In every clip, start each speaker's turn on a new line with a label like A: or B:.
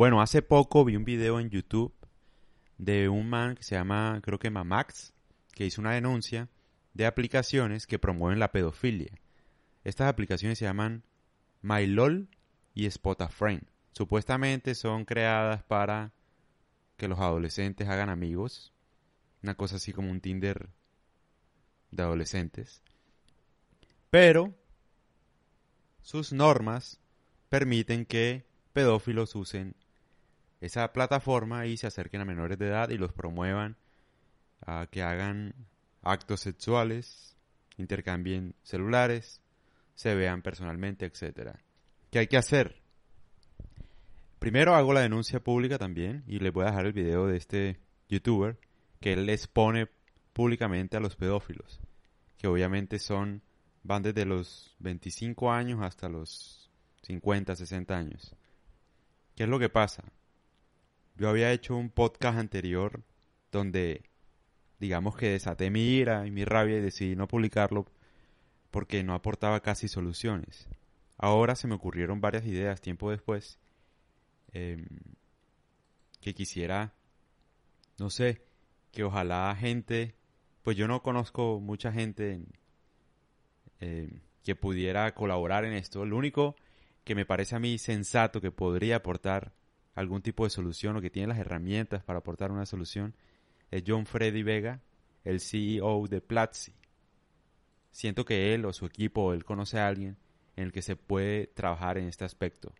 A: Bueno, hace poco vi un video en YouTube de un man que se llama, creo que Mamax, que hizo una denuncia de aplicaciones que promueven la pedofilia. Estas aplicaciones se llaman MyLol y Spotafriend. Supuestamente son creadas para que los adolescentes hagan amigos. Una cosa así como un Tinder de adolescentes. Pero sus normas permiten que pedófilos usen esa plataforma y se acerquen a menores de edad y los promuevan a que hagan actos sexuales, intercambien celulares, se vean personalmente, etc. ¿Qué hay que hacer? Primero hago la denuncia pública también y les voy a dejar el video de este youtuber que él les pone públicamente a los pedófilos, que obviamente son van desde los 25 años hasta los 50, 60 años. ¿Qué es lo que pasa? Yo había hecho un podcast anterior donde digamos que desaté mi ira y mi rabia y decidí no publicarlo porque no aportaba casi soluciones. Ahora se me ocurrieron varias ideas tiempo después em, que quisiera, no sé, que ojalá gente, pues yo no conozco mucha gente em, que pudiera colaborar en esto. Lo único que me parece a mí sensato que podría aportar algún tipo de solución o que tiene las herramientas para aportar una solución es John Freddy Vega, el CEO de Platzi. Siento que él o su equipo o él conoce a alguien en el que se puede trabajar en este aspecto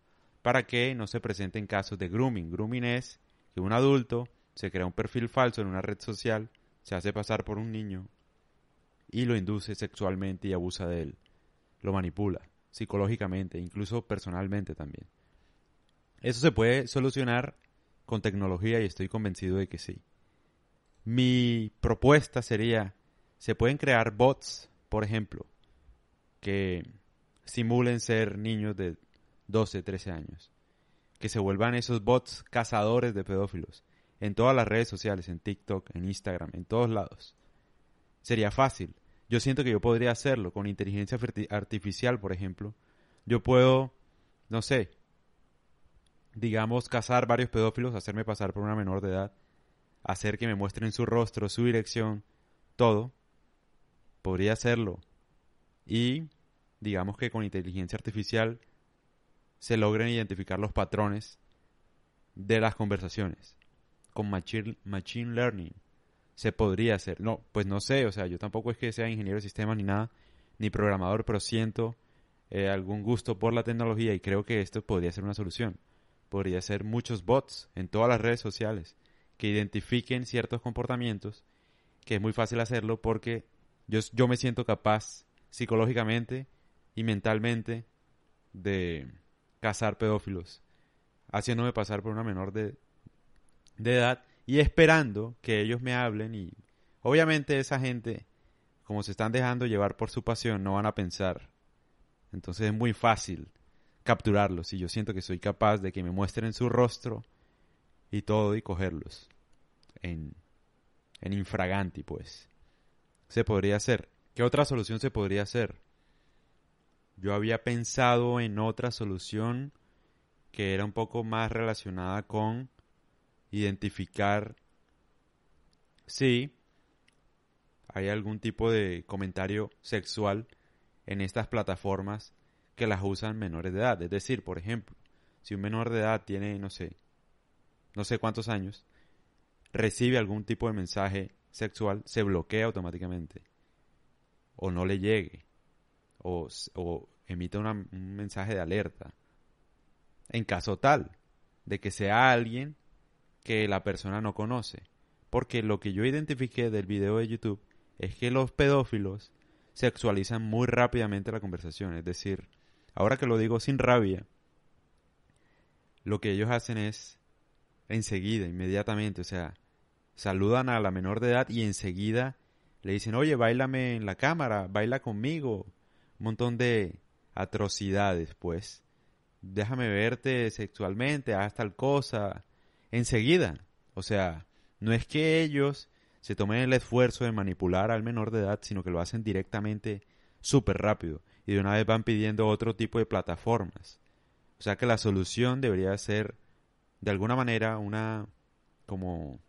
A: para que no se presenten casos de grooming. Grooming es que un adulto se crea un perfil falso en una red social, se hace pasar por un niño y lo induce sexualmente y abusa de él. Lo manipula psicológicamente, incluso personalmente también. Eso se puede solucionar con tecnología y estoy convencido de que sí. Mi propuesta sería, se pueden crear bots, por ejemplo, que simulen ser niños de 12, 13 años. Que se vuelvan esos bots cazadores de pedófilos en todas las redes sociales, en TikTok, en Instagram, en todos lados. Sería fácil. Yo siento que yo podría hacerlo con inteligencia artificial, por ejemplo. Yo puedo, no sé, digamos, cazar varios pedófilos, hacerme pasar por una menor de edad hacer que me muestren su rostro, su dirección, todo, podría hacerlo. Y digamos que con inteligencia artificial se logren identificar los patrones de las conversaciones. Con machine, learning se podría hacer. No, pues no sé, o sea, yo tampoco es que sea ingeniero de sistemas ni nada, ni programador, pero siento eh, algún gusto por la tecnología y creo que esto podría ser una solución. Podría ser muchos bots en todas las redes sociales que identifiquen ciertos comportamientos, que es muy fácil hacerlo porque yo, yo me siento capaz psicológicamente y mentalmente de cazar pedófilos, haciéndome pasar por una menor de, de edad y esperando que ellos me hablen y obviamente esa gente, como se están dejando llevar por su pasión, no van a pensar. Entonces es muy fácil capturarlos y yo siento que soy capaz de que me muestren su rostro y todo y cogerlos en, en infraganti, pues. Se podría hacer. ¿Qué otra solución se podría hacer? Yo había pensado en otra solución que era un poco más relacionada con identificar si hay algún tipo de comentario sexual en estas plataformas que las usan menores de edad. Es decir, por ejemplo, si un menor de edad tiene, no sé, no sé cuántos años, recibe algún tipo de mensaje sexual, se bloquea automáticamente. O no le llegue. O, o emite un mensaje de alerta. En caso tal de que sea alguien que la persona no conoce. Porque lo que yo identifiqué del video de YouTube es que los pedófilos sexualizan muy rápidamente la conversación. Es decir, ahora que lo digo sin rabia, lo que ellos hacen es enseguida, inmediatamente, o sea, saludan a la menor de edad y enseguida le dicen, oye, bailame en la cámara, baila conmigo. Un montón de atrocidades, pues. Déjame verte sexualmente, haz tal cosa. Enseguida. O sea, no es que ellos se tomen el esfuerzo de manipular al menor de edad, sino que lo hacen directamente súper rápido. Y de una vez van pidiendo otro tipo de plataformas. O sea que la solución debería ser de alguna manera una como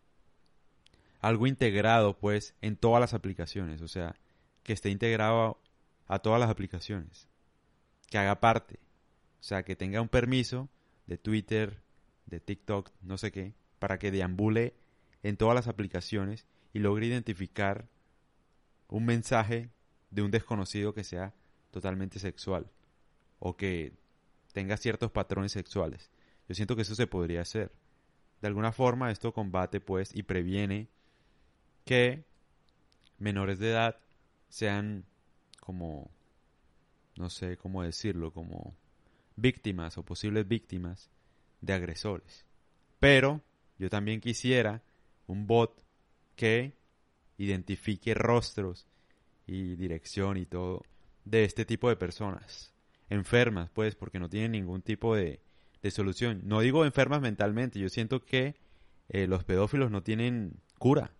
A: algo integrado pues en todas las aplicaciones, o sea, que esté integrado a todas las aplicaciones, que haga parte, o sea, que tenga un permiso de Twitter, de TikTok, no sé qué, para que deambule en todas las aplicaciones y logre identificar un mensaje de un desconocido que sea totalmente sexual o que tenga ciertos patrones sexuales. Yo siento que eso se podría hacer. De alguna forma esto combate pues y previene que menores de edad sean como no sé cómo decirlo, como víctimas o posibles víctimas de agresores. Pero yo también quisiera un bot que identifique rostros y dirección y todo de este tipo de personas. Enfermas, pues, porque no tienen ningún tipo de, de solución. No digo enfermas mentalmente, yo siento que eh, los pedófilos no tienen cura.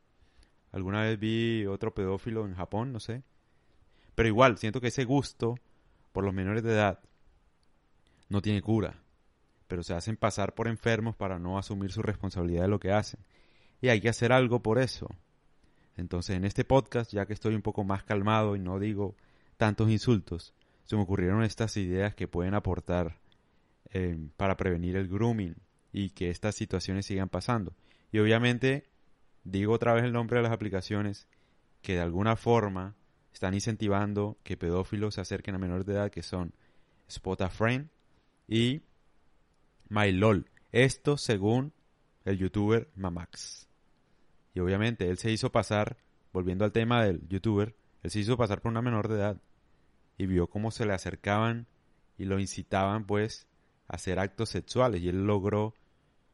A: Alguna vez vi otro pedófilo en Japón, no sé. Pero igual, siento que ese gusto por los menores de edad no tiene cura. Pero se hacen pasar por enfermos para no asumir su responsabilidad de lo que hacen. Y hay que hacer algo por eso. Entonces, en este podcast, ya que estoy un poco más calmado y no digo tantos insultos, se me ocurrieron estas ideas que pueden aportar eh, para prevenir el grooming y que estas situaciones sigan pasando. Y obviamente, digo otra vez el nombre de las aplicaciones que de alguna forma están incentivando que pedófilos se acerquen a menores de edad, que son Spotafriend y MyLol. Esto según el youtuber Mamax. Y obviamente él se hizo pasar, volviendo al tema del youtuber, él se hizo pasar por una menor de edad y vio cómo se le acercaban y lo incitaban pues a hacer actos sexuales y él logró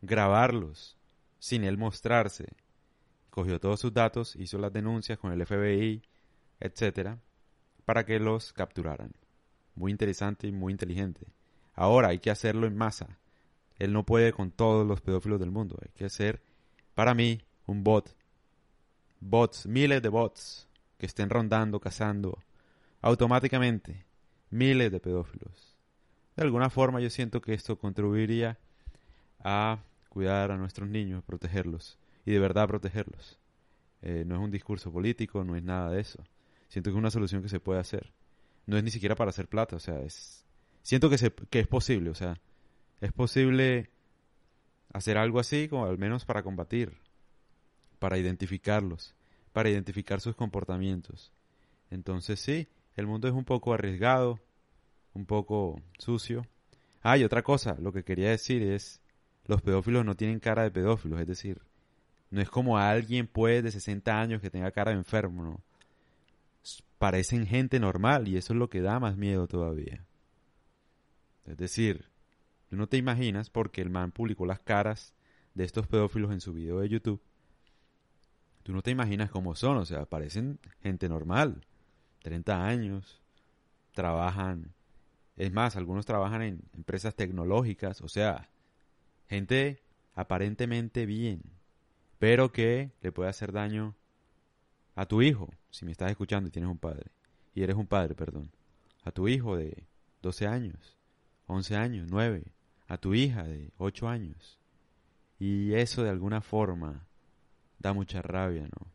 A: grabarlos sin él mostrarse. Cogió todos sus datos, hizo las denuncias con el FBI, etcétera, para que los capturaran. Muy interesante y muy inteligente. Ahora hay que hacerlo en masa. Él no puede con todos los pedófilos del mundo. Hay que hacer, para mí, un bot. Bots, miles de bots que estén rondando, cazando automáticamente miles de pedófilos. De alguna forma yo siento que esto contribuiría a cuidar a nuestros niños, protegerlos y de verdad protegerlos. Eh, no es un discurso político, no es nada de eso. Siento que es una solución que se puede hacer. No es ni siquiera para hacer plata, o sea, es... Siento que, se, que es posible, o sea, es posible hacer algo así, como al menos para combatir para identificarlos, para identificar sus comportamientos. Entonces sí, el mundo es un poco arriesgado, un poco sucio. Ah, y otra cosa, lo que quería decir es, los pedófilos no tienen cara de pedófilos, es decir, no es como alguien pues de 60 años que tenga cara de enfermo, no. Parecen gente normal y eso es lo que da más miedo todavía. Es decir, no te imaginas porque el man publicó las caras de estos pedófilos en su video de YouTube tú no te imaginas cómo son, o sea, parecen gente normal, 30 años, trabajan, es más, algunos trabajan en empresas tecnológicas, o sea, gente aparentemente bien, pero que le puede hacer daño a tu hijo, si me estás escuchando y tienes un padre, y eres un padre, perdón, a tu hijo de 12 años, 11 años, 9, a tu hija de 8 años. Y eso de alguna forma da mucha rabia, ¿no?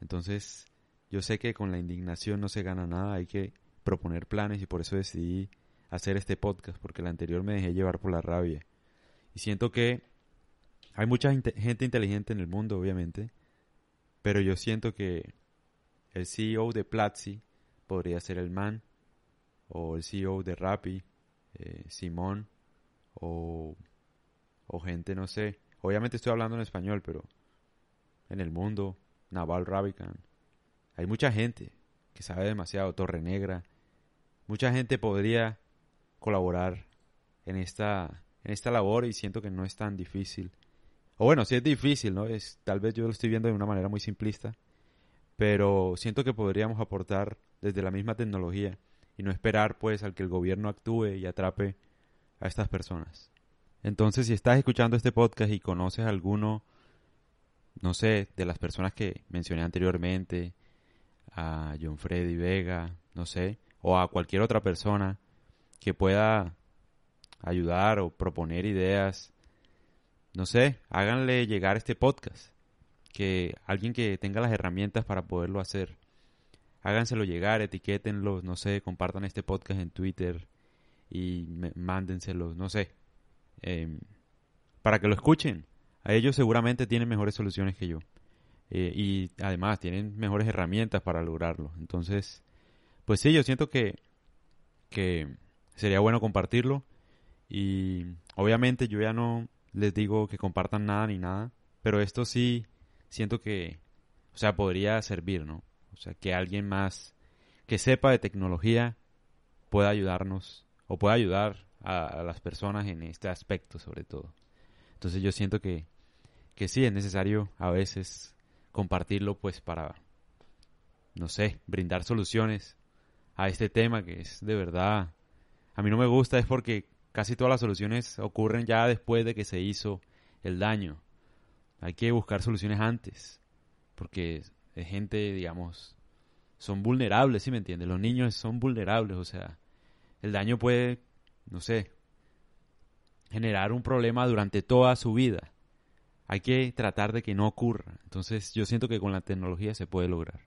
A: Entonces, yo sé que con la indignación no se gana nada, hay que proponer planes y por eso decidí hacer este podcast, porque el anterior me dejé llevar por la rabia. Y siento que hay mucha gente inteligente en el mundo, obviamente, pero yo siento que el CEO de Platzi podría ser el man, o el CEO de Rappi, eh, Simón, o, o gente, no sé. Obviamente estoy hablando en español, pero en el mundo, Naval Ravikant. Hay mucha gente que sabe demasiado, Torre Negra. Mucha gente podría colaborar en esta, en esta labor y siento que no es tan difícil. O bueno, sí es difícil, ¿no? Es, tal vez yo lo estoy viendo de una manera muy simplista, pero siento que podríamos aportar desde la misma tecnología y no esperar pues al que el gobierno actúe y atrape a estas personas. Entonces, si estás escuchando este podcast y conoces a alguno no sé, de las personas que mencioné anteriormente, a John Freddy Vega, no sé, o a cualquier otra persona que pueda ayudar o proponer ideas no sé, háganle llegar este podcast. Que alguien que tenga las herramientas para poderlo hacer, háganselo llegar, etiquétenlo, no sé, compartan este podcast en Twitter y mándenselo, no sé, em, para que lo escuchen. A ellos seguramente tienen mejores soluciones que yo. Eh, y además tienen mejores herramientas para lograrlo. Entonces, pues sí, yo siento que, que sería bueno compartirlo. Y obviamente yo ya no les digo que compartan nada ni nada, pero esto sí siento que, o sea, podría servir, ¿no? O sea, que alguien más que sepa de tecnología pueda ayudarnos o pueda ayudar a, las personas en este aspecto sobre todo. Entonces yo siento que, que sí es necesario a veces compartirlo pues para, no sé, brindar soluciones a este tema que es de verdad, a mí no me gusta es porque casi todas las soluciones ocurren ya después de que se hizo el daño. Hay que buscar soluciones antes, porque es gente, digamos, son vulnerables, ¿sí me entiendes? Los niños son vulnerables, o sea, el daño puede, no sé, generar un problema durante toda su vida. Hay que tratar de que no ocurra. Entonces yo siento que con la tecnología se puede lograr.